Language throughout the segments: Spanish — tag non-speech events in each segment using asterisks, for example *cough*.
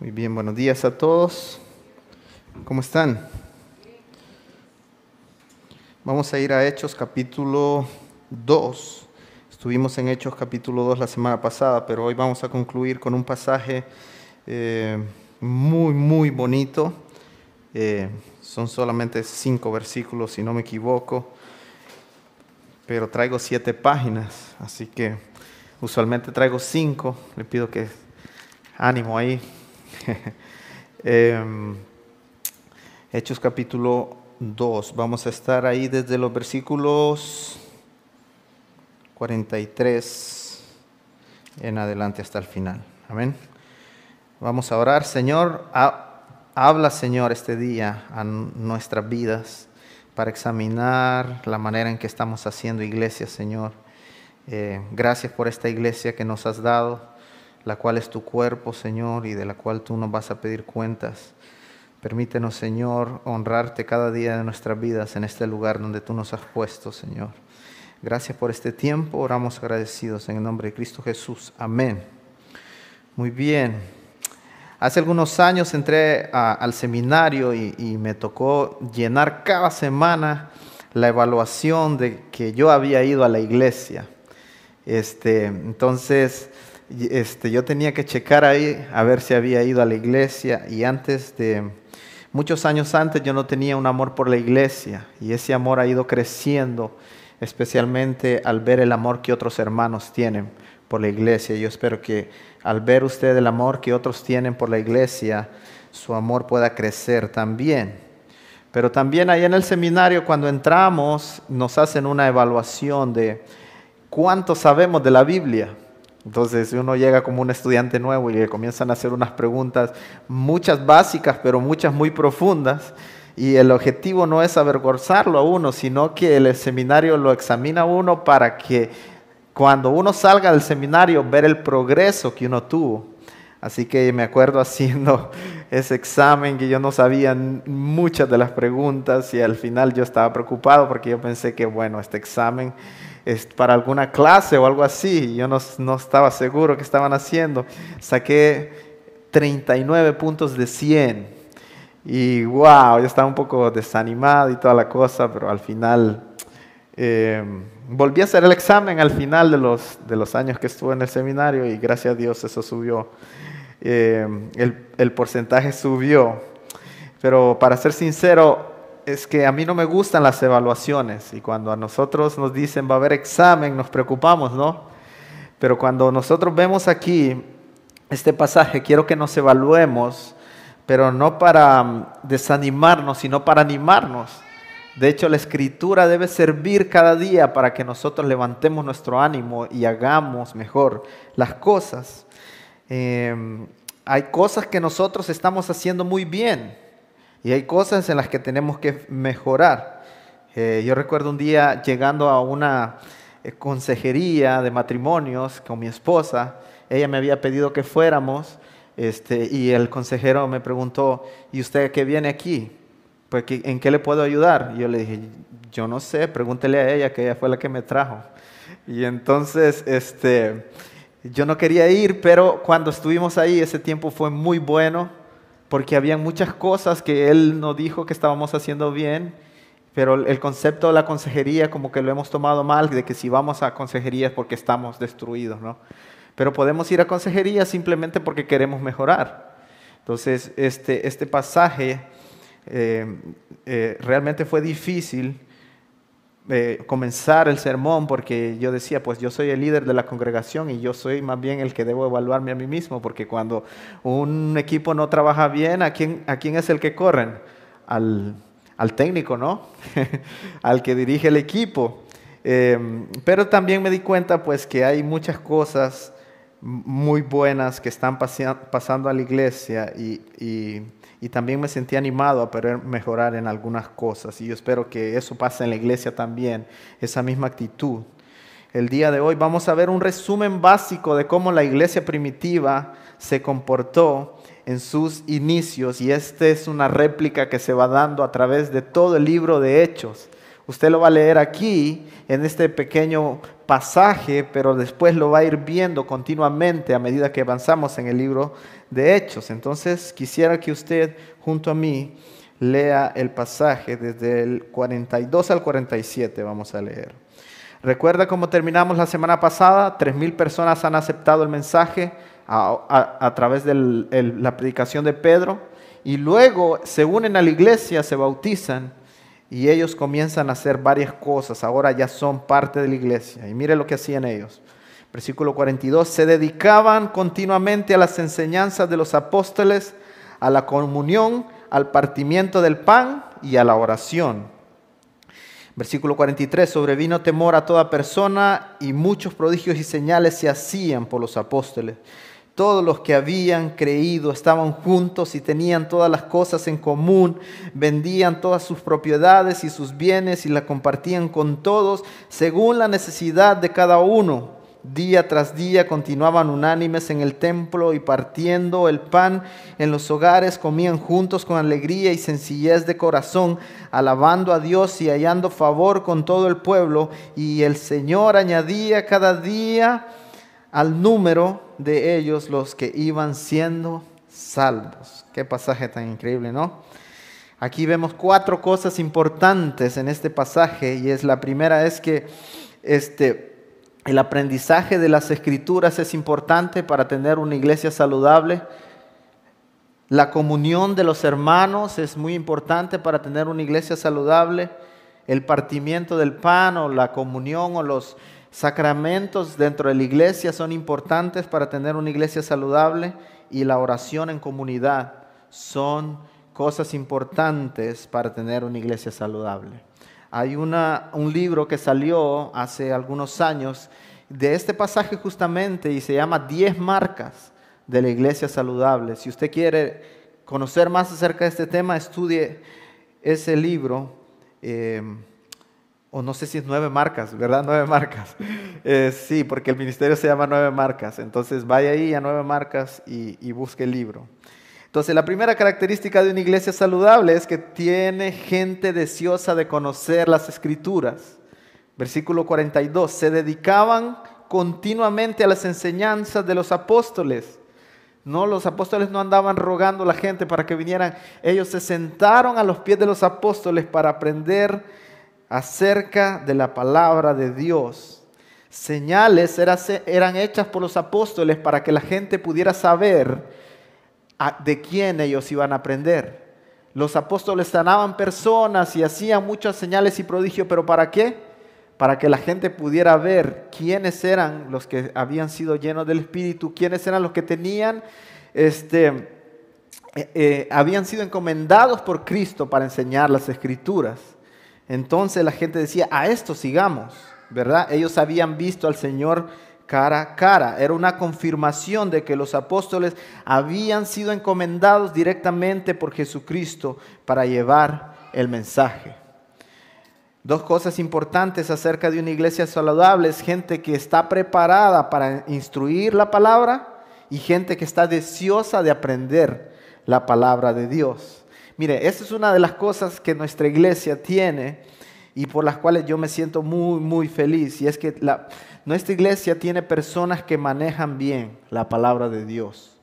Muy bien, buenos días a todos. ¿Cómo están? Vamos a ir a Hechos capítulo 2. Estuvimos en Hechos capítulo 2 la semana pasada, pero hoy vamos a concluir con un pasaje eh, muy, muy bonito. Eh, son solamente cinco versículos, si no me equivoco, pero traigo siete páginas, así que usualmente traigo cinco. Le pido que ánimo ahí. *laughs* Em, Hechos capítulo 2. Vamos a estar ahí desde los versículos 43 en adelante hasta el final. Amén. Vamos a orar. Señor, habla, Señor, este día a nuestras vidas para examinar la manera en que estamos haciendo iglesia, Señor. Eh, gracias por esta iglesia que nos has dado la cual es tu cuerpo, Señor, y de la cual tú nos vas a pedir cuentas. Permítenos, Señor, honrarte cada día de nuestras vidas en este lugar donde tú nos has puesto, Señor. Gracias por este tiempo, oramos agradecidos en el nombre de Cristo Jesús. Amén. Muy bien. Hace algunos años entré al seminario y, y me tocó llenar cada semana la evaluación de que yo había ido a la iglesia. Este, entonces, este, yo tenía que checar ahí a ver si había ido a la iglesia y antes de, muchos años antes yo no tenía un amor por la iglesia y ese amor ha ido creciendo, especialmente al ver el amor que otros hermanos tienen por la iglesia. Yo espero que al ver usted el amor que otros tienen por la iglesia, su amor pueda crecer también. Pero también ahí en el seminario cuando entramos nos hacen una evaluación de cuánto sabemos de la Biblia. Entonces uno llega como un estudiante nuevo y le comienzan a hacer unas preguntas, muchas básicas, pero muchas muy profundas. Y el objetivo no es avergonzarlo a uno, sino que el seminario lo examina a uno para que cuando uno salga del seminario ver el progreso que uno tuvo. Así que me acuerdo haciendo *laughs* ese examen que yo no sabía muchas de las preguntas y al final yo estaba preocupado porque yo pensé que, bueno, este examen para alguna clase o algo así. Yo no, estaba seguro qué estaban haciendo. Saqué 39 puntos de 100. Y wow, yo estaba un poco desanimado y toda la cosa, pero al final eh, volví a hacer el examen al final de los, de los años que estuve en el seminario y gracias a Dios eso subió. Eh, el, el porcentaje subió. Pero para ser sincero, es que a mí no me gustan las evaluaciones y cuando a nosotros nos dicen va a haber examen nos preocupamos, ¿no? Pero cuando nosotros vemos aquí este pasaje, quiero que nos evaluemos, pero no para mm, desanimarnos, sino para animarnos. De hecho, la escritura debe servir cada día para que nosotros levantemos nuestro ánimo y hagamos mejor las cosas. Em, hay cosas que nosotros estamos haciendo muy bien y hay cosas en las que tenemos que mejorar. Eh, yo recuerdo un día llegando a una eh, consejería de matrimonios con mi esposa, ella me había pedido que fuéramos este, y el consejero me preguntó, ¿y usted qué viene aquí? Pues, ¿En qué le puedo ayudar? Y yo le dije, yo no sé, pregúntele a ella, que ella fue la que me trajo. Y entonces, este, yo no quería ir, pero cuando estuvimos ahí, ese tiempo fue muy bueno porque había muchas cosas que él nos dijo que estábamos haciendo bien, pero el concepto de la consejería como que lo hemos tomado mal, de que si vamos a consejería es porque estamos destruidos, ¿no? Pero podemos ir a consejería simplemente porque queremos mejorar. Entonces, este, este pasaje eh, eh, realmente fue difícil eh, comenzar el sermón porque yo decía, pues yo soy el líder de la congregación y yo soy más bien el que debo evaluarme a mí mismo, porque cuando un equipo no trabaja bien, ¿a quién, a quién es el que corren? Al, al técnico, ¿no? *laughs* al que dirige el equipo. Em, pero también me di cuenta pues que hay muchas cosas muy buenas que están pasando a la iglesia y y también me sentí animado a poder mejorar en algunas cosas y yo espero que eso pase en la iglesia también, esa misma actitud. El día de hoy vamos a ver un resumen básico de cómo la iglesia primitiva se comportó en sus inicios y esta es una réplica que se va dando a través de todo el libro de Hechos. Usted lo va a leer aquí en este pequeño pasaje, pero después lo va a ir viendo continuamente a medida que avanzamos en el libro de Hechos. Entonces quisiera que usted junto a mí lea el pasaje desde el 42 al 47, vamos a leer. Recuerda cómo terminamos la semana pasada, 3.000 personas han aceptado el mensaje a, través de la predicación de Pedro y luego se unen a la iglesia, se bautizan y ellos comienzan a hacer varias cosas, ahora ya son parte de la iglesia. Y mire lo que hacían ellos. Versículo 42, se dedicaban continuamente a las enseñanzas de los apóstoles, a la comunión, al partimiento del pan y a la oración. Versículo 43, sobrevino temor a toda persona y muchos prodigios y señales se hacían por los apóstoles. Todos los que habían creído estaban juntos y tenían todas las cosas en común, vendían todas sus propiedades y sus bienes y las compartían con todos según la necesidad de cada uno Día tras día continuaban unánimes en el templo y partiendo el pan en los hogares comían juntos con alegría y sencillez de corazón, alabando a Dios y hallando favor con todo el pueblo. Y el Señor añadía cada día al número de ellos los que iban siendo salvos. Qué pasaje tan increíble, ¿no? Aquí vemos cuatro cosas importantes en este pasaje y es la primera es que este el aprendizaje de las escrituras es importante para tener una iglesia saludable. La comunión de los hermanos es muy importante para tener una iglesia saludable. El partimiento del pan o la comunión o los sacramentos dentro de la iglesia son importantes para tener una iglesia saludable. Y la oración en comunidad son cosas importantes para tener una iglesia saludable. Hay una, un libro que salió hace algunos años de este pasaje justamente y se llama 10 marcas de la iglesia saludable. Si usted quiere conocer más acerca de este tema, estudie ese libro. Eh, o no sé si es nueve marcas, ¿verdad? *laughs* Nueve marcas. Eh, sí, porque el ministerio se llama nueve marcas. Entonces vaya ahí a nueve marcas y, y busque el libro. Entonces, la primera característica de una iglesia saludable es que tiene gente deseosa de conocer las escrituras. Versículo 42, se dedicaban continuamente a las enseñanzas de los apóstoles. No, los apóstoles no andaban rogando a la gente para que vinieran. Ellos se sentaron a los pies de los apóstoles para aprender acerca de la palabra de Dios. Señales eran hechas por los apóstoles para que la gente pudiera saber de quién ellos iban a aprender. Los apóstoles sanaban personas y hacían muchas señales y prodigios, pero ¿para qué? Para que la gente pudiera ver quiénes eran los que habían sido llenos del Espíritu, quiénes eran los que tenían, este, eh, eh, habían sido encomendados por Cristo para enseñar las escrituras. Entonces la gente decía, a esto sigamos, ¿verdad? Ellos habían visto al Señor cara a cara. Era una confirmación de que los apóstoles habían sido encomendados directamente por Jesucristo para llevar el mensaje. Dos cosas importantes acerca de una iglesia saludable es gente que está preparada para instruir la palabra y gente que está deseosa de aprender la palabra de Dios. Mire, esa es una de las cosas que nuestra iglesia tiene y por las cuales yo me siento muy, muy feliz. Y es que la, nuestra iglesia tiene personas que manejan bien la palabra de Dios.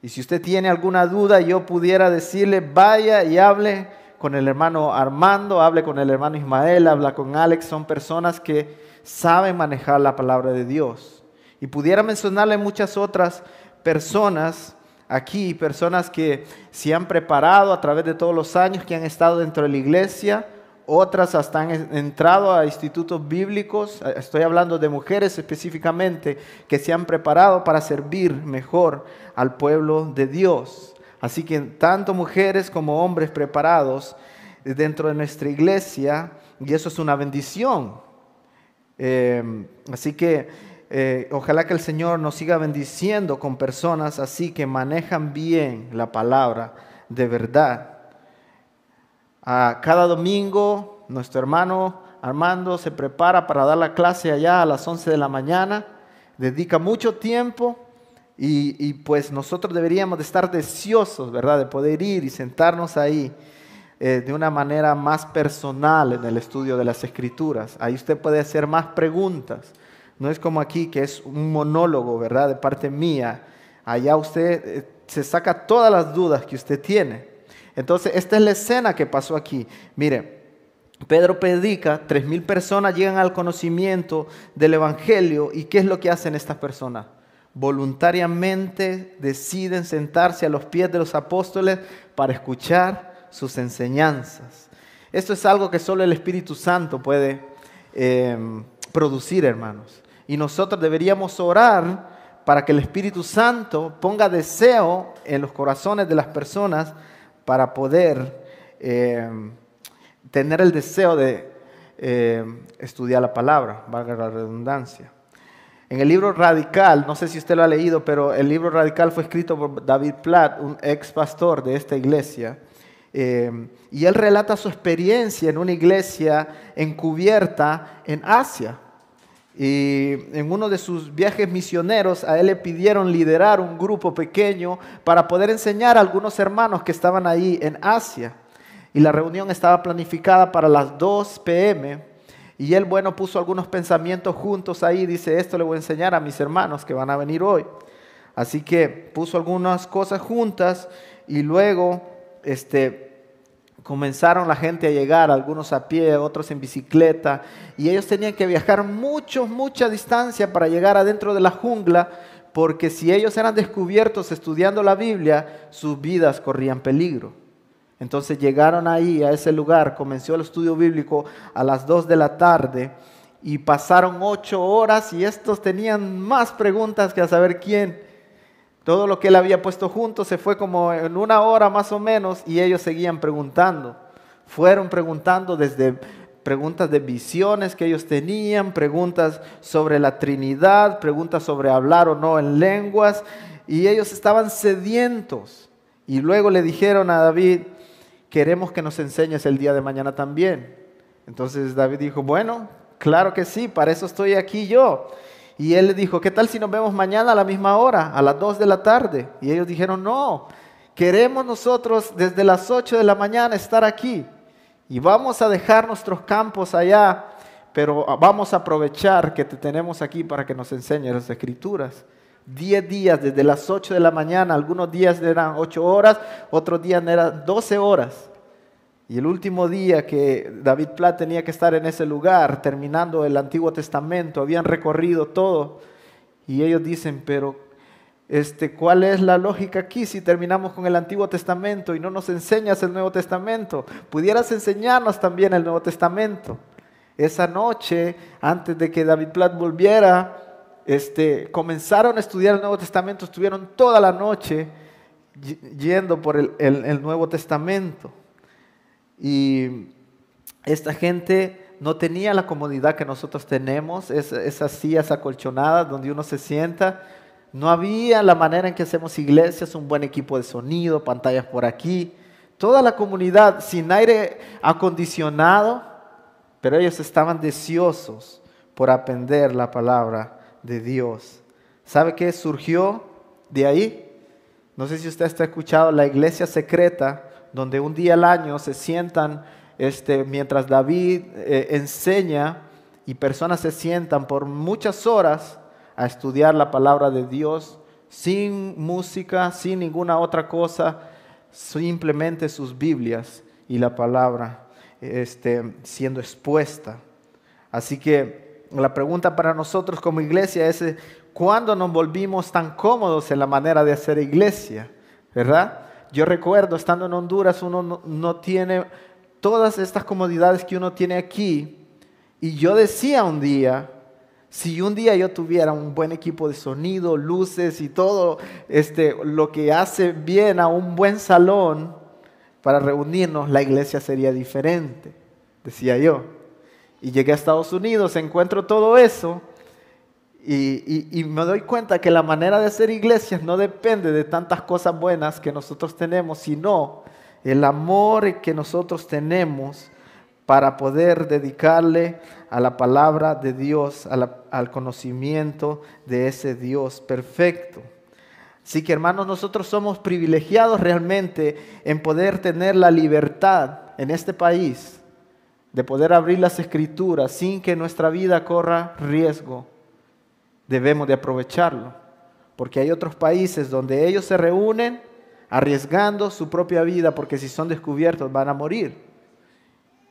Y si usted tiene alguna duda, yo pudiera decirle, vaya y hable con el hermano Armando, hable con el hermano Ismael, habla con Alex. Son personas que saben manejar la palabra de Dios. Y pudiera mencionarle muchas otras personas aquí, personas que se han preparado a través de todos los años, que han estado dentro de la iglesia otras hasta han entrado a institutos bíblicos, eh, estoy hablando de mujeres específicamente, que se han preparado para servir mejor al pueblo de Dios. Así que tanto mujeres como hombres preparados dentro de nuestra iglesia, y eso es una bendición. Em, así que eh, ojalá que el Señor nos siga bendiciendo con personas así que manejan bien la palabra de verdad cada domingo nuestro hermano Armando se prepara para dar la clase allá a las 11 de la mañana, dedica mucho tiempo y, pues nosotros deberíamos de estar deseosos, ¿verdad? De poder ir y sentarnos ahí eh, de una manera más personal en el estudio de las escrituras. Ahí usted puede hacer más preguntas. No es como aquí que es un monólogo, ¿verdad? De parte mía. Allá usted eh, se saca todas las dudas que usted tiene. Entonces, esta es la escena que pasó aquí. Mire, Pedro predica, tres mil personas llegan al conocimiento del Evangelio y ¿qué es lo que hacen estas personas? Voluntariamente deciden sentarse a los pies de los apóstoles para escuchar sus enseñanzas. Esto es algo que solo el Espíritu Santo puede em, producir, hermanos. Y nosotros deberíamos orar para que el Espíritu Santo ponga deseo en los corazones de las personas para poder em, tener el deseo de em, estudiar la palabra, valga la redundancia. En el libro Radical, no sé si usted lo ha leído, pero el libro Radical fue escrito por David Platt, un ex pastor de esta iglesia. Eh, y él relata su experiencia en una iglesia encubierta en Asia. Y en uno de sus viajes misioneros a él le pidieron liderar un grupo pequeño para poder enseñar a algunos hermanos que estaban ahí en Asia. Y la reunión estaba planificada para las 2 pm. Y él, bueno, puso algunos pensamientos juntos ahí. Dice, esto le voy a enseñar a mis hermanos que van a venir hoy. Así que puso algunas cosas juntas y luego este, comenzaron la gente a llegar, algunos a pie, otros en bicicleta, y ellos tenían que viajar mucho, mucha distancia para llegar adentro de la jungla, porque si ellos eran descubiertos estudiando la Biblia, sus vidas corrían peligro. Entonces llegaron ahí, a ese lugar, comenzó el estudio bíblico a las 2 de la tarde, y pasaron ocho horas y estos tenían más preguntas que a saber quién. Todo lo que él había puesto junto se fue como en una hora más o menos y ellos seguían preguntando. Fueron preguntando desde preguntas de visiones que ellos tenían, preguntas sobre la Trinidad, preguntas sobre hablar o no en lenguas, y ellos estaban sedientos. Y luego le dijeron a David, queremos que nos enseñes el día de mañana también. Entonces David dijo, bueno, claro que sí, para eso estoy aquí yo. Y él le dijo, ¿qué tal si nos vemos mañana a la misma hora, a las 2 de la tarde? Y ellos dijeron, no, queremos nosotros desde las 8 de la mañana estar aquí. Y vamos a dejar nuestros campos allá, pero vamos a aprovechar que te tenemos aquí para que nos enseñes las escrituras. Diez días desde las 8 de la mañana, algunos días eran 8 horas, otros días eran 12 horas. Y el último día que David Platt tenía que estar en ese lugar, terminando el Antiguo Testamento, habían recorrido todo. Y ellos dicen, pero este, ¿cuál es la lógica aquí si terminamos con el Antiguo Testamento y no nos enseñas el Nuevo Testamento? Pudieras enseñarnos también el Nuevo Testamento. Esa noche, antes de que David Platt volviera, este, comenzaron a estudiar el Nuevo Testamento, estuvieron toda la noche yendo por el Nuevo Testamento. Y esta gente no tenía la comodidad que nosotros tenemos, esas sillas acolchonadas donde uno se sienta. No había la manera en que hacemos iglesias, un buen equipo de sonido, pantallas por aquí. Toda la comunidad sin aire acondicionado, pero ellos estaban deseosos por aprender la palabra de Dios. ¿Sabe qué surgió de ahí? No sé si usted está escuchado la iglesia secreta donde un día al año se sientan este, mientras David eh, enseña y personas se sientan por muchas horas a estudiar la palabra de Dios sin música, sin ninguna otra cosa, simplemente sus Biblias y la palabra este, siendo expuesta. Así que la pregunta para nosotros como iglesia es, ¿cuándo nos volvimos tan cómodos en la manera de hacer iglesia? ¿Verdad? Yo recuerdo, estando en Honduras, uno no, tiene todas estas comodidades que uno tiene aquí. Y yo decía un día, si un día yo tuviera un buen equipo de sonido, luces y todo este, lo que hace bien a un buen salón para reunirnos, la iglesia sería diferente, decía yo. Y llegué a Estados Unidos, encuentro todo eso y, me doy cuenta que la manera de hacer iglesias no depende de tantas cosas buenas que nosotros tenemos, sino el amor que nosotros tenemos para poder dedicarle a la palabra de Dios, al conocimiento de ese Dios perfecto. Así que hermanos, nosotros somos privilegiados realmente en poder tener la libertad en este país de poder abrir las escrituras sin que nuestra vida corra riesgo, debemos de aprovecharlo. Porque hay otros países donde ellos se reúnen arriesgando su propia vida porque si son descubiertos van a morir.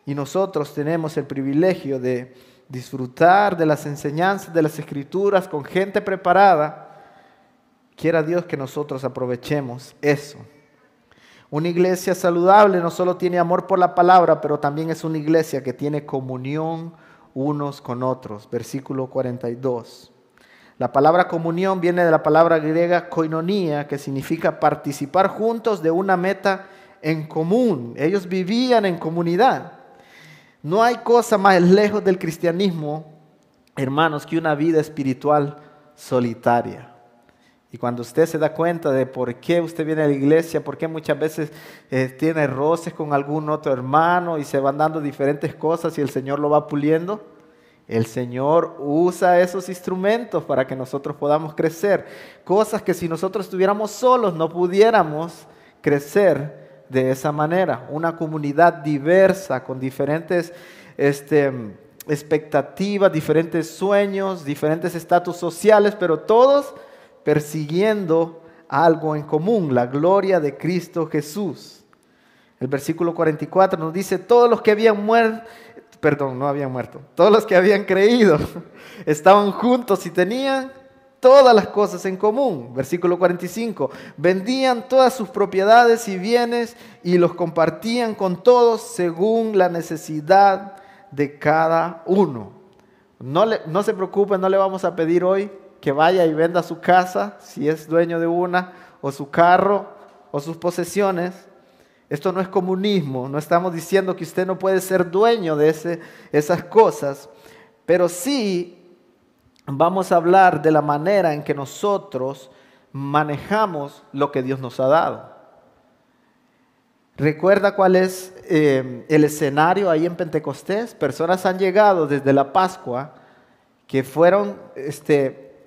Y nosotros tenemos el privilegio de disfrutar de las enseñanzas de las escrituras con gente preparada. Quiera Dios que nosotros aprovechemos eso. Una iglesia saludable no solo tiene amor por la palabra, pero también es una iglesia que tiene comunión unos con otros. Versículo 42. La palabra comunión viene de la palabra griega koinonia, que significa participar juntos de una meta en común. Ellos vivían en comunidad. No hay cosa más lejos del cristianismo, hermanos, que una vida espiritual solitaria. Y cuando usted se da cuenta de por qué usted viene a la iglesia, por qué muchas veces eh, tiene roces con algún otro hermano y se van dando diferentes cosas y el Señor lo va puliendo, el Señor usa esos instrumentos para que nosotros podamos crecer. Cosas que si nosotros estuviéramos solos no pudiéramos crecer de esa manera. Una comunidad diversa, con diferentes este, expectativas, diferentes sueños, diferentes estatus sociales, pero todos persiguiendo algo en común, la gloria de Cristo Jesús. El versículo 44 nos dice, todos los que habían muerto, perdón, no habían muerto, todos los que habían creído *laughs* estaban juntos y tenían todas las cosas en común. Versículo 45, vendían todas sus propiedades y bienes y los compartían con todos según la necesidad de cada uno. No, le, no se preocupen, no le vamos a pedir hoy que vaya y venda su casa, si es dueño de una, o su carro, o sus posesiones esto no es comunismo, no estamos diciendo que usted no puede ser dueño de esas cosas, pero sí vamos a hablar de la manera en que nosotros manejamos lo que Dios nos ha dado. ¿Recuerda cuál es eh, el escenario ahí en Pentecostés? Personas han llegado desde la Pascua que fueron este,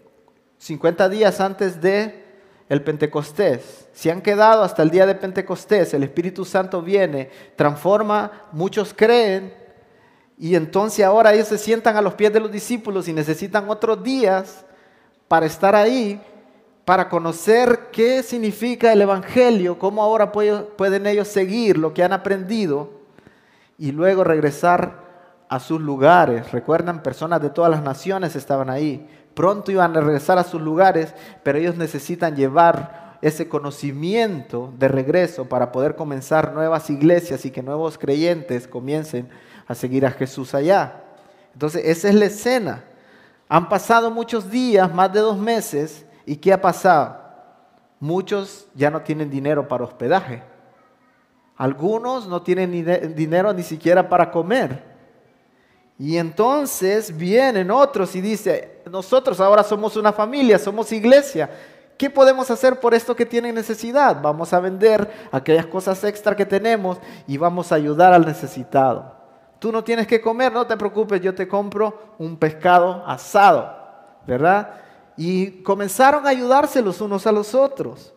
50 días antes de el Pentecostés. Si han quedado hasta el día de Pentecostés, el Espíritu Santo viene, transforma, muchos creen, y entonces ahora ellos se sientan a los pies de los discípulos y necesitan otros días para estar ahí, para conocer qué significa el Evangelio, cómo ahora pueden ellos seguir lo que han aprendido y luego regresar a sus lugares. Recuerdan, personas de todas las naciones estaban ahí pronto iban a regresar a sus lugares, pero ellos necesitan llevar ese conocimiento de regreso para poder comenzar nuevas iglesias y que nuevos creyentes comiencen a seguir a Jesús allá. Entonces, esa es la escena. Han pasado muchos días, más de dos meses, ¿y qué ha pasado? Muchos ya no tienen dinero para hospedaje. Algunos no tienen dinero ni siquiera para comer. Y entonces vienen otros y dicen, nosotros ahora somos una familia, somos iglesia. ¿Qué podemos hacer por esto que tienen necesidad? Vamos a vender aquellas cosas extra que tenemos y vamos a ayudar al necesitado. Tú no tienes que comer, no te preocupes, yo te compro un pescado asado, ¿verdad? Y comenzaron a ayudarse los unos a los otros.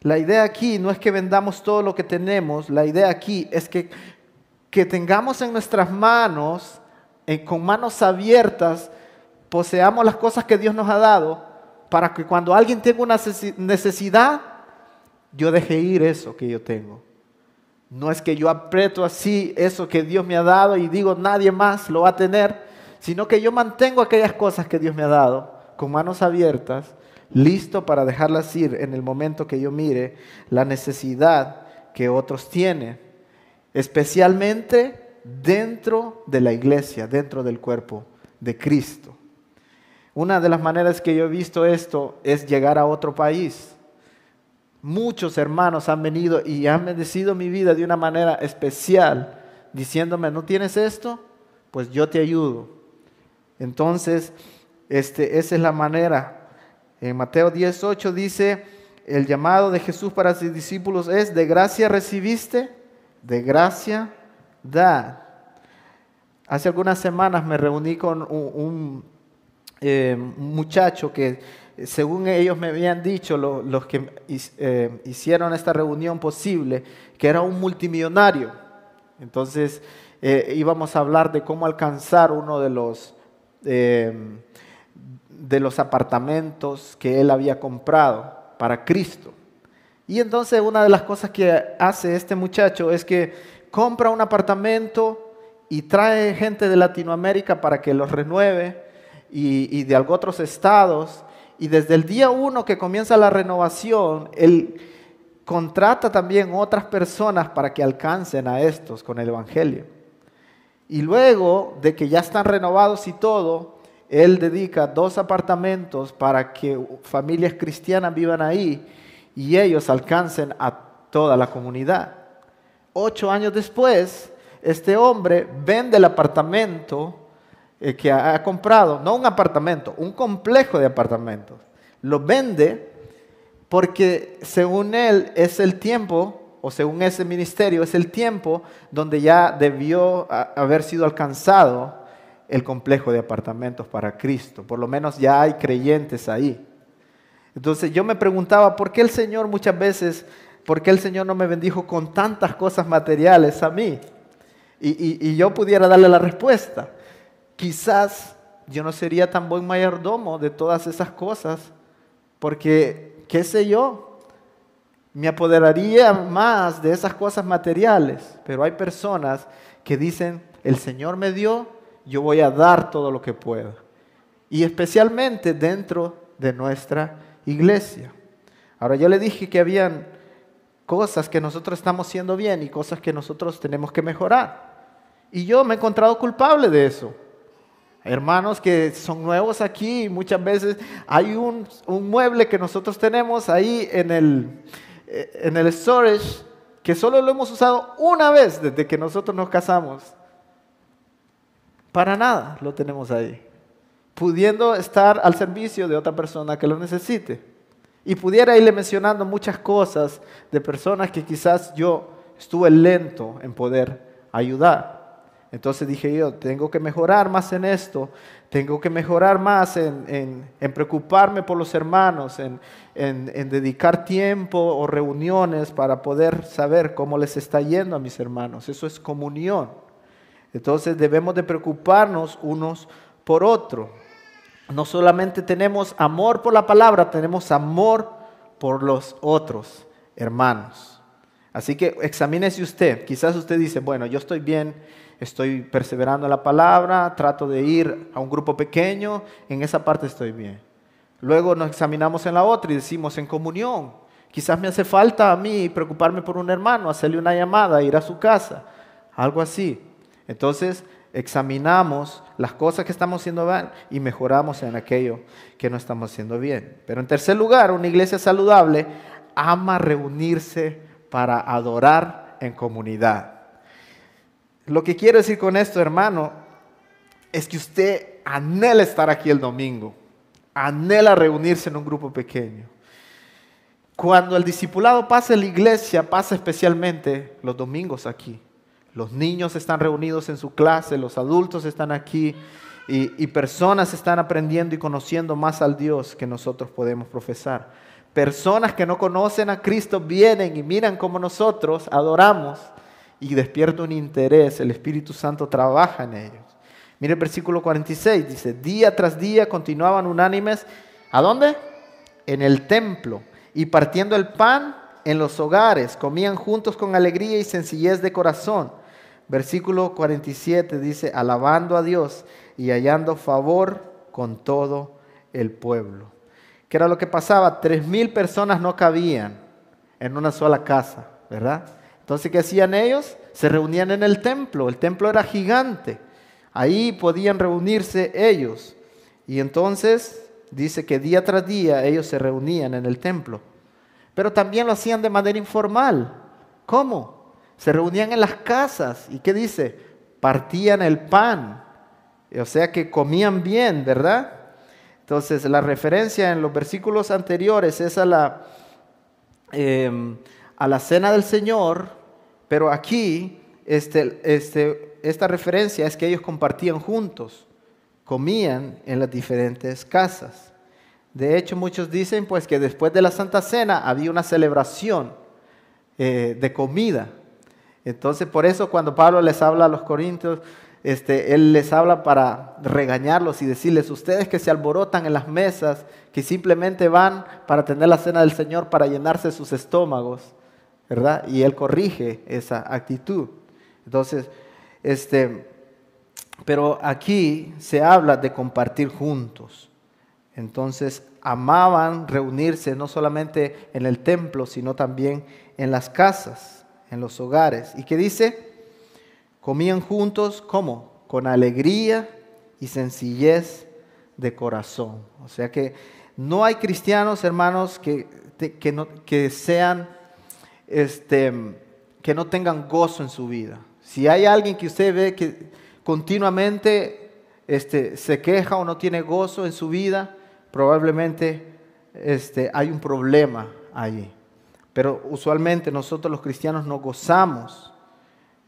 La idea aquí no es que vendamos todo lo que tenemos, la idea aquí es que, que tengamos en nuestras manos, con manos abiertas, poseamos las cosas que Dios nos ha dado para que cuando alguien tenga una necesidad, yo deje ir eso que yo tengo. No es que yo aprieto así eso que Dios me ha dado y digo nadie más lo va a tener, sino que yo mantengo aquellas cosas que Dios me ha dado con manos abiertas, listo para dejarlas ir en el momento que yo mire la necesidad que otros tienen, especialmente dentro de la iglesia, dentro del cuerpo de Cristo. Una de las maneras que yo he visto esto es llegar a otro país. Muchos hermanos han venido y han bendecido mi vida de una manera especial, diciéndome, ¿no tienes esto? Pues yo te ayudo. Entonces, este, esa es la manera. En Mateo 18 dice, el llamado de Jesús para sus discípulos es, de gracia recibiste, de gracia da. Hace algunas semanas me reuní con un eh, muchacho que, según ellos me habían dicho, los que eh, hicieron esta reunión posible, que era un multimillonario. Entonces eh, íbamos a hablar de cómo alcanzar uno de los, em, de los apartamentos que él había comprado para Cristo. Y entonces una de las cosas que hace este muchacho es que compra un apartamento y trae gente de Latinoamérica para que los renueve y, y de otros estados. Y desde el día uno que comienza la renovación, él contrata también otras personas para que alcancen a estos con el Evangelio. Y luego de que ya están renovados y todo, él dedica dos apartamentos para que familias cristianas vivan ahí y ellos alcancen a toda la comunidad. Ocho años después, este hombre vende el apartamento eh, que ha comprado, no un apartamento, un complejo de apartamentos. Lo vende porque según él es el tiempo, o según ese ministerio, es el tiempo donde ya debió haber sido alcanzado el complejo de apartamentos para Cristo. Por lo menos ya hay creyentes ahí. Entonces yo me preguntaba, ¿por qué el Señor muchas veces, por qué el Señor no me bendijo con tantas cosas materiales a mí? Y, yo pudiera darle la respuesta. Quizás yo no sería tan buen mayordomo de todas esas cosas, porque, qué sé yo, me apoderaría más de esas cosas materiales, pero hay personas que dicen, el Señor me dio, yo voy a dar todo lo que pueda. Y especialmente dentro de nuestra iglesia. Ahora yo le dije que habían cosas que nosotros estamos haciendo bien y cosas que nosotros tenemos que mejorar. Y yo me he encontrado culpable de eso. Hermanos que son nuevos aquí, muchas veces hay un, mueble que nosotros tenemos ahí en el, eh, en el storage que solo lo hemos usado una vez desde que nosotros nos casamos. Para nada lo tenemos ahí pudiendo estar al servicio de otra persona que lo necesite. Y pudiera irle mencionando muchas cosas de personas que quizás yo estuve lento en poder ayudar. Entonces dije yo, tengo que mejorar más en esto, tengo que mejorar más en, preocuparme por los hermanos, en, dedicar tiempo o reuniones para poder saber cómo les está yendo a mis hermanos. Eso es comunión. Entonces debemos de preocuparnos unos por otros no solamente tenemos amor por la palabra, tenemos amor por los otros hermanos. Así que examínese usted. Quizás usted dice, bueno, yo estoy bien, estoy perseverando en la palabra, trato de ir a un grupo pequeño, en esa parte estoy bien. Luego nos examinamos en la otra y decimos en comunión. Quizás me hace falta a mí preocuparme por un hermano, hacerle una llamada, ir a su casa, algo así. Entonces, examinamos las cosas que estamos haciendo bien y mejoramos en aquello que no estamos haciendo bien. Pero en tercer lugar, una iglesia saludable ama reunirse para adorar en comunidad. Lo que quiero decir con esto, hermano, es que usted anhela estar aquí el domingo, anhela reunirse en un grupo pequeño. Cuando el discipulado pasa en la iglesia, pasa especialmente los domingos aquí. Los niños están reunidos en su clase, los adultos están aquí y, personas están aprendiendo y conociendo más al Dios que nosotros podemos profesar. Personas que no conocen a Cristo vienen y miran cómo nosotros adoramos y despierta un interés. El Espíritu Santo trabaja en ellos. Mire el versículo 46, dice, día tras día continuaban unánimes. ¿A dónde? En el templo. Y partiendo el pan en los hogares, comían juntos con alegría y sencillez de corazón Versículo 47 dice, alabando a Dios y hallando favor con todo el pueblo. ¿Qué era lo que pasaba? Tres mil personas no cabían en una sola casa, ¿verdad? Entonces, ¿qué hacían ellos? Se reunían en el templo. El templo era gigante. Ahí podían reunirse ellos. Y entonces dice que día tras día ellos se reunían en el templo. Pero también lo hacían de manera informal. ¿Cómo? se reunían en las casas y ¿qué dice? Partían el pan, o sea que comían bien, ¿verdad? Entonces la referencia en los versículos anteriores es a la, em, a la cena del Señor, pero aquí este, este, esta referencia es que ellos compartían juntos, comían en las diferentes casas. De hecho, muchos dicen pues que después de la Santa Cena había una celebración eh, de comida Entonces, por eso cuando Pablo les habla a los corintios, este, él les habla para regañarlos y decirles, ustedes que se alborotan en las mesas, que simplemente van para tener la cena del Señor, para llenarse sus estómagos, ¿verdad? Y él corrige esa actitud. Entonces, este, pero aquí se habla de compartir juntos. Entonces, amaban reunirse no solamente en el templo, sino también en las casas, en los hogares. ¿Y qué dice? Comían juntos, ¿cómo? Con alegría y sencillez de corazón. O sea que no hay cristianos, hermanos, que, que, no, que sean, este, que no tengan gozo en su vida. Si hay alguien que usted ve que continuamente este, se queja o no tiene gozo en su vida, probablemente este, hay un problema allí. Pero usualmente nosotros los cristianos nos gozamos.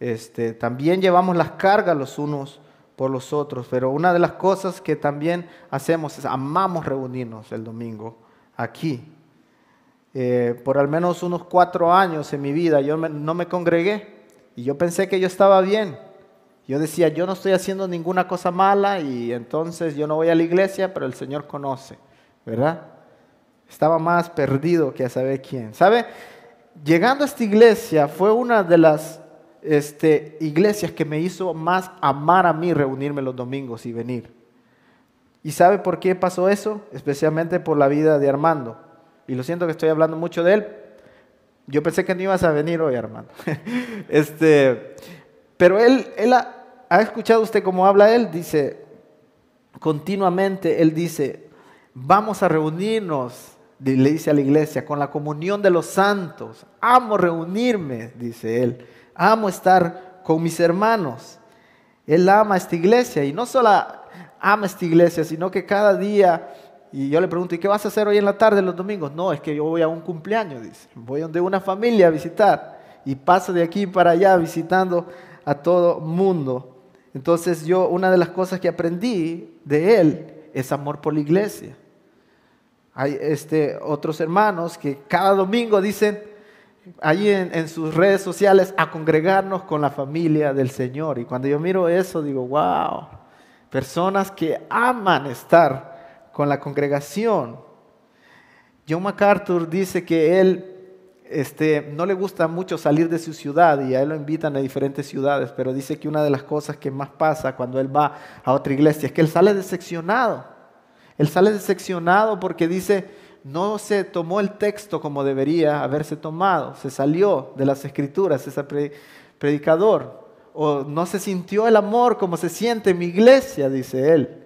Este, también llevamos las cargas los unos por los otros, pero una de las cosas que también hacemos es amamos reunirnos el domingo aquí. Eh, por al menos unos cuatro años en mi vida yo no me congregué y yo pensé que yo estaba bien. Yo decía, yo no estoy haciendo ninguna cosa mala y entonces yo no voy a la iglesia, pero el Señor conoce, ¿verdad? Estaba más perdido que a saber quién. ¿Sabe? Llegando a esta iglesia fue una de las este, iglesias que me hizo más amar a mí reunirme los domingos y venir. ¿Y sabe por qué pasó eso? Especialmente por la vida de Armando. Y lo siento que estoy hablando mucho de él. Yo pensé que no ibas a venir hoy, Armando. *laughs* este, pero él, él ha, escuchado usted cómo habla él, dice, continuamente él dice, vamos a reunirnos, le dice a la iglesia, con la comunión de los santos. Amo reunirme, dice él. Amo estar con mis hermanos. Él ama esta iglesia y no solo ama esta iglesia, sino que cada día, y yo le pregunto, ¿y qué vas a hacer hoy en la tarde, los domingos? No, es que yo voy a un cumpleaños, dice. Voy donde una familia a visitar y paso de aquí para allá visitando a todo mundo. Entonces yo, una de las cosas que aprendí de él es amor por la iglesia. Hay este, otros hermanos que cada domingo dicen ahí en, en, sus redes sociales a congregarnos con la familia del Señor. Y cuando yo miro eso digo, wow, personas que aman estar con la congregación. John MacArthur dice que él este, no le gusta mucho salir de su ciudad y a él lo invitan a diferentes ciudades, pero dice que una de las cosas que más pasa cuando él va a otra iglesia es que él sale decepcionado. Él sale decepcionado porque dice, no se tomó el texto como debería haberse tomado, se salió de las escrituras ese predicador, o no se sintió el amor como se siente en mi iglesia, dice él.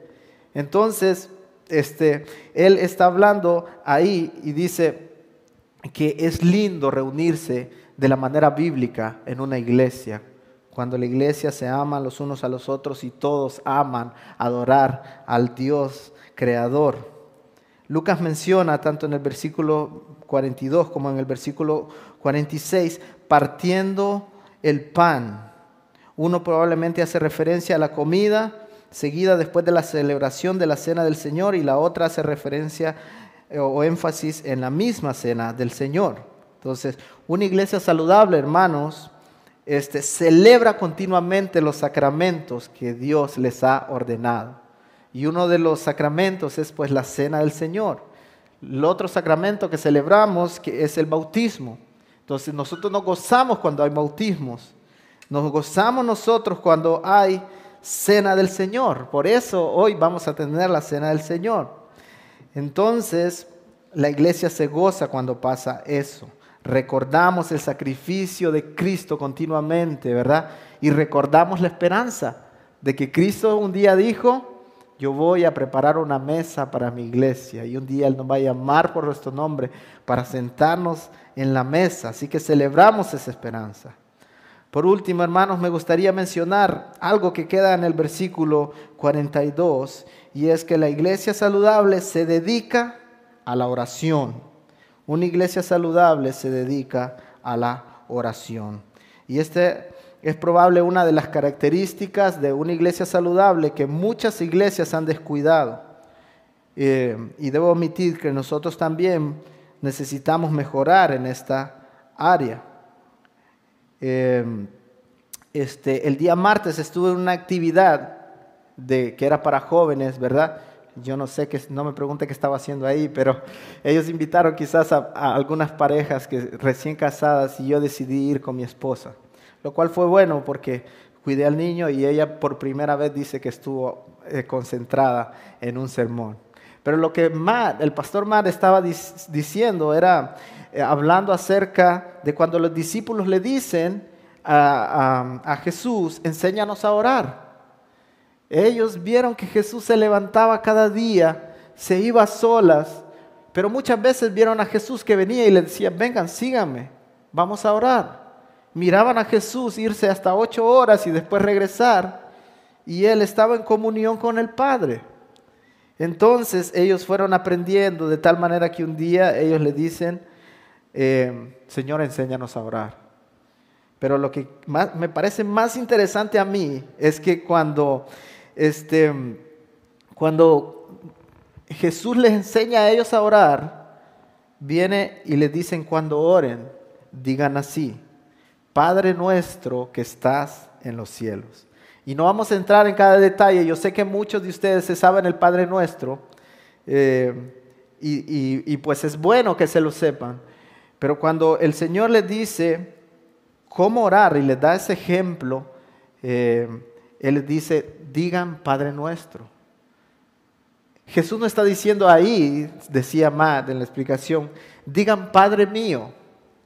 Entonces, este, él está hablando ahí y dice, que es lindo reunirse de la manera bíblica en una iglesia, cuando la iglesia se ama los unos a los otros y todos aman adorar al Dios creador. Lucas menciona tanto en el versículo 42 como en el versículo 46, partiendo el pan. Uno probablemente hace referencia a la comida seguida después de la celebración de la cena del Señor y la otra hace referencia o énfasis en la misma cena del Señor. Entonces, una iglesia saludable, hermanos, este, celebra continuamente los sacramentos que Dios les ha ordenado. Y uno de los sacramentos es pues la cena del Señor. El otro sacramento que celebramos que es el bautismo. Entonces nosotros nos gozamos cuando hay bautismos. Nos gozamos nosotros cuando hay cena del Señor. Por eso hoy vamos a tener la cena del Señor. Entonces, la iglesia se goza cuando pasa eso. Recordamos el sacrificio de Cristo continuamente, ¿verdad? Y recordamos la esperanza de que Cristo un día dijo, yo voy a preparar una mesa para mi iglesia y un día Él nos va a llamar por nuestro nombre para sentarnos en la mesa. Así que celebramos esa esperanza. Por último, hermanos, me gustaría mencionar algo que queda en el versículo 42 y es que la iglesia saludable se dedica a la oración. Una iglesia saludable se dedica a la oración. Y este es probable una de las características de una iglesia saludable que muchas iglesias han descuidado. Eh, y debo omitir que nosotros también necesitamos mejorar en esta área. Eh, este, el día martes estuve en una actividad de, que era para jóvenes, ¿verdad? Yo no sé, qué, no me pregunte qué estaba haciendo ahí, pero ellos invitaron quizás a, algunas parejas que, recién casadas y yo decidí ir con mi esposa, lo cual fue bueno porque cuidé al niño y ella por primera vez dice que estuvo eh, concentrada en un sermón. Pero lo que el pastor Matt estaba diciendo era, eh, hablando acerca de cuando los discípulos le dicen a, a Jesús, enséñanos a orar. Ellos vieron que Jesús se levantaba cada día, se iba a solas, pero muchas veces vieron a Jesús que venía y le decían, vengan, síganme, vamos a orar. Miraban a Jesús irse hasta ocho horas y después regresar, y él estaba en comunión con el Padre. Entonces ellos fueron aprendiendo de tal manera que un día ellos le dicen, eh, Señor, enséñanos a orar. Pero lo que me parece más interesante a mí es que cuando, este, cuando Jesús les enseña a ellos a orar, viene y les dicen cuando oren, digan así, Padre nuestro que estás en los cielos. Y no vamos a entrar en cada detalle, yo sé que muchos de ustedes se saben el Padre nuestro, eh, y, pues es bueno que se lo sepan, pero cuando el Señor les dice cómo orar y les da ese ejemplo, eh, Él les dice, digan Padre nuestro. Jesús no está diciendo ahí, decía Matt en la explicación, digan Padre mío,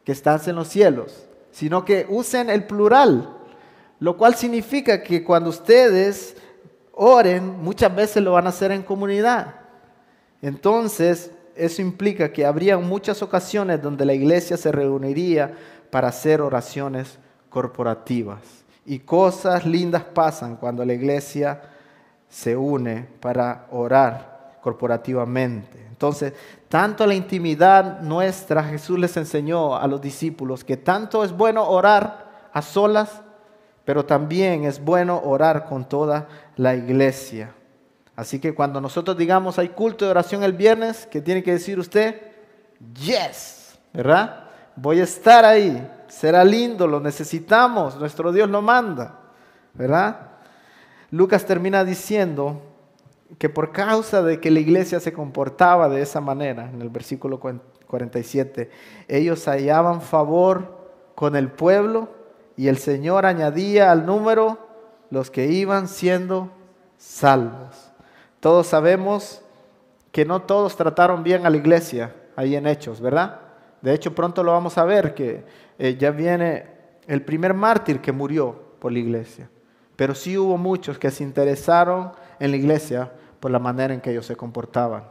que estás en los cielos, sino que usen el plural, lo cual significa que cuando ustedes oren, muchas veces lo van a hacer en comunidad. Entonces, eso implica que habría muchas ocasiones donde la iglesia se reuniría para hacer oraciones corporativas. Y cosas lindas pasan cuando la iglesia se une para orar corporativamente. Entonces, tanto la intimidad nuestra, Jesús les enseñó a los discípulos que tanto es bueno orar a solas, pero también es bueno orar con toda la iglesia. Así que cuando nosotros digamos hay culto de oración el viernes, ¿qué tiene que decir usted? Yes, ¿verdad? Voy a estar ahí, será lindo, lo necesitamos, nuestro Dios lo manda, ¿verdad? Lucas termina diciendo que por causa de que la iglesia se comportaba de esa manera, en el versículo 47, ellos hallaban favor con el pueblo y el Señor añadía al número los que iban siendo salvos. Todos sabemos que no todos trataron bien a la iglesia ahí en Hechos, ¿verdad? De hecho, pronto lo vamos a ver, que eh, ya viene el primer mártir que murió por la iglesia. Pero sí hubo muchos que se interesaron en la iglesia por la manera en que ellos se comportaban.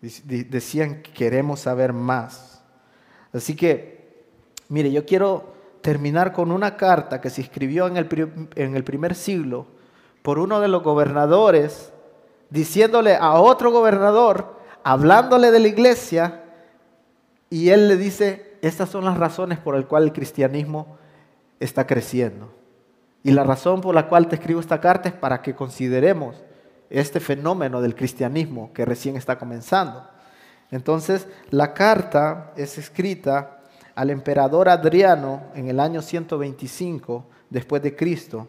Decían, queremos saber más. Así que, mire, yo quiero terminar con una carta que se escribió en el, en el primer siglo por uno de los gobernadores diciéndole a otro gobernador, hablándole de la iglesia, y él le dice, estas son las razones por las cuales el cristianismo está creciendo. Y la razón por la cual te escribo esta carta es para que consideremos este fenómeno del cristianismo que recién está comenzando. Entonces, la carta es escrita al emperador Adriano en el año 125 después de Cristo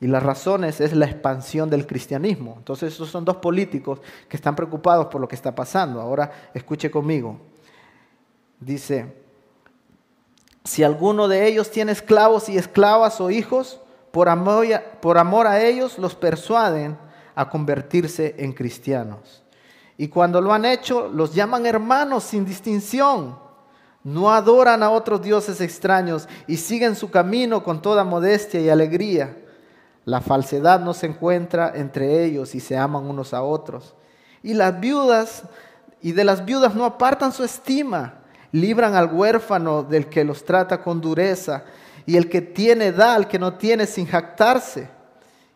y las razones es la expansión del cristianismo. Entonces, esos son dos políticos que están preocupados por lo que está pasando. Ahora, escuche conmigo. Dice, si alguno de ellos tiene esclavos y esclavas o hijos, por amor, por amor a ellos los persuaden a convertirse en cristianos. Y cuando lo han hecho, los llaman hermanos sin distinción. No adoran a otros dioses extraños y siguen su camino con toda modestia y alegría la falsedad no se encuentra entre ellos y se aman unos a otros. Y las viudas, y de las viudas no apartan su estima, libran al huérfano del que los trata con dureza, y el que tiene da al que no tiene sin jactarse.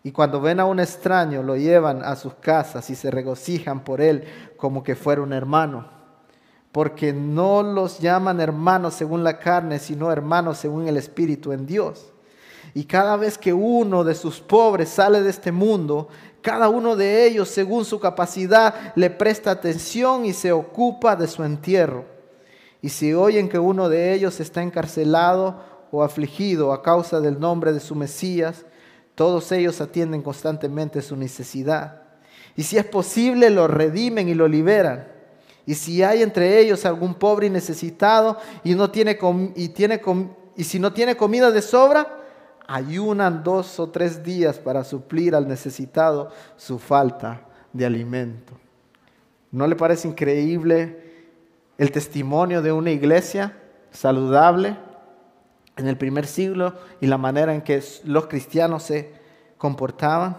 Y cuando ven a un extraño lo llevan a sus casas y se regocijan por él como que fuera un hermano. Porque no los llaman hermanos según la carne, sino hermanos según el Espíritu en Dios. Y cada vez que uno de sus pobres sale de este mundo, cada uno de ellos, según su capacidad, le presta atención y se ocupa de su entierro. Y si oyen que uno de ellos está encarcelado o afligido a causa del nombre de su Mesías, todos ellos atienden constantemente su necesidad. Y si es posible, lo redimen y lo liberan. Y si hay entre ellos algún pobre y necesitado y, no tiene, y, tiene y si no tiene comida de sobra, ayunan dos o tres días para suplir al necesitado su falta de alimento. ¿No le parece increíble el testimonio de una iglesia saludable en el primer siglo y la manera en que los cristianos se comportaban?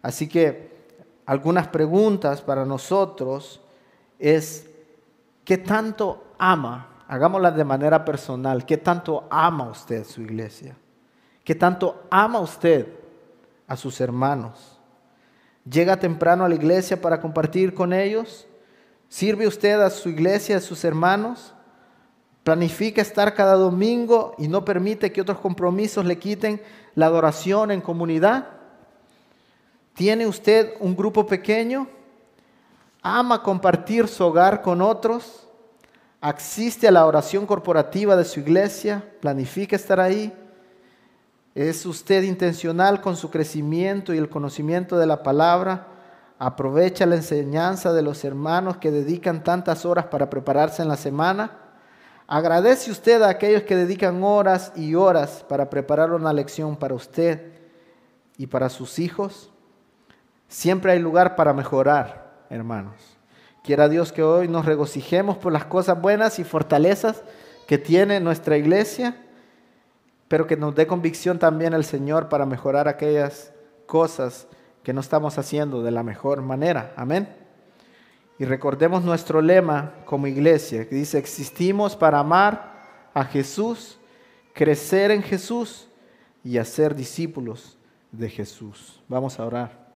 Así que algunas preguntas para nosotros es, ¿qué tanto ama? Hagámoslas de manera personal. ¿Qué tanto ama usted su iglesia? ¿Qué tanto ama usted a sus hermanos? ¿Llega temprano a la iglesia para compartir con ellos? ¿Sirve usted a su iglesia, a sus hermanos? ¿Planifica estar cada domingo y no permite que otros compromisos le quiten la adoración en comunidad? ¿Tiene usted un grupo pequeño? ¿Ama compartir su hogar con otros? ¿Asiste a la oración corporativa de su iglesia? ¿Planifica estar ahí? ¿Es usted intencional con su crecimiento y el conocimiento de la palabra? ¿Aprovecha la enseñanza de los hermanos que dedican tantas horas para prepararse en la semana? ¿Agradece usted a aquellos que dedican horas y horas para preparar una lección para usted y para sus hijos? Siempre hay lugar para mejorar, hermanos. Quiera Dios que hoy nos regocijemos por las cosas buenas y fortalezas que tiene nuestra iglesia, pero que nos dé convicción también el Señor para mejorar aquellas cosas que no estamos haciendo de la mejor manera. Amén. Y recordemos nuestro lema como iglesia, que dice, existimos para amar a Jesús, crecer en Jesús y hacer discípulos de Jesús. Vamos a orar.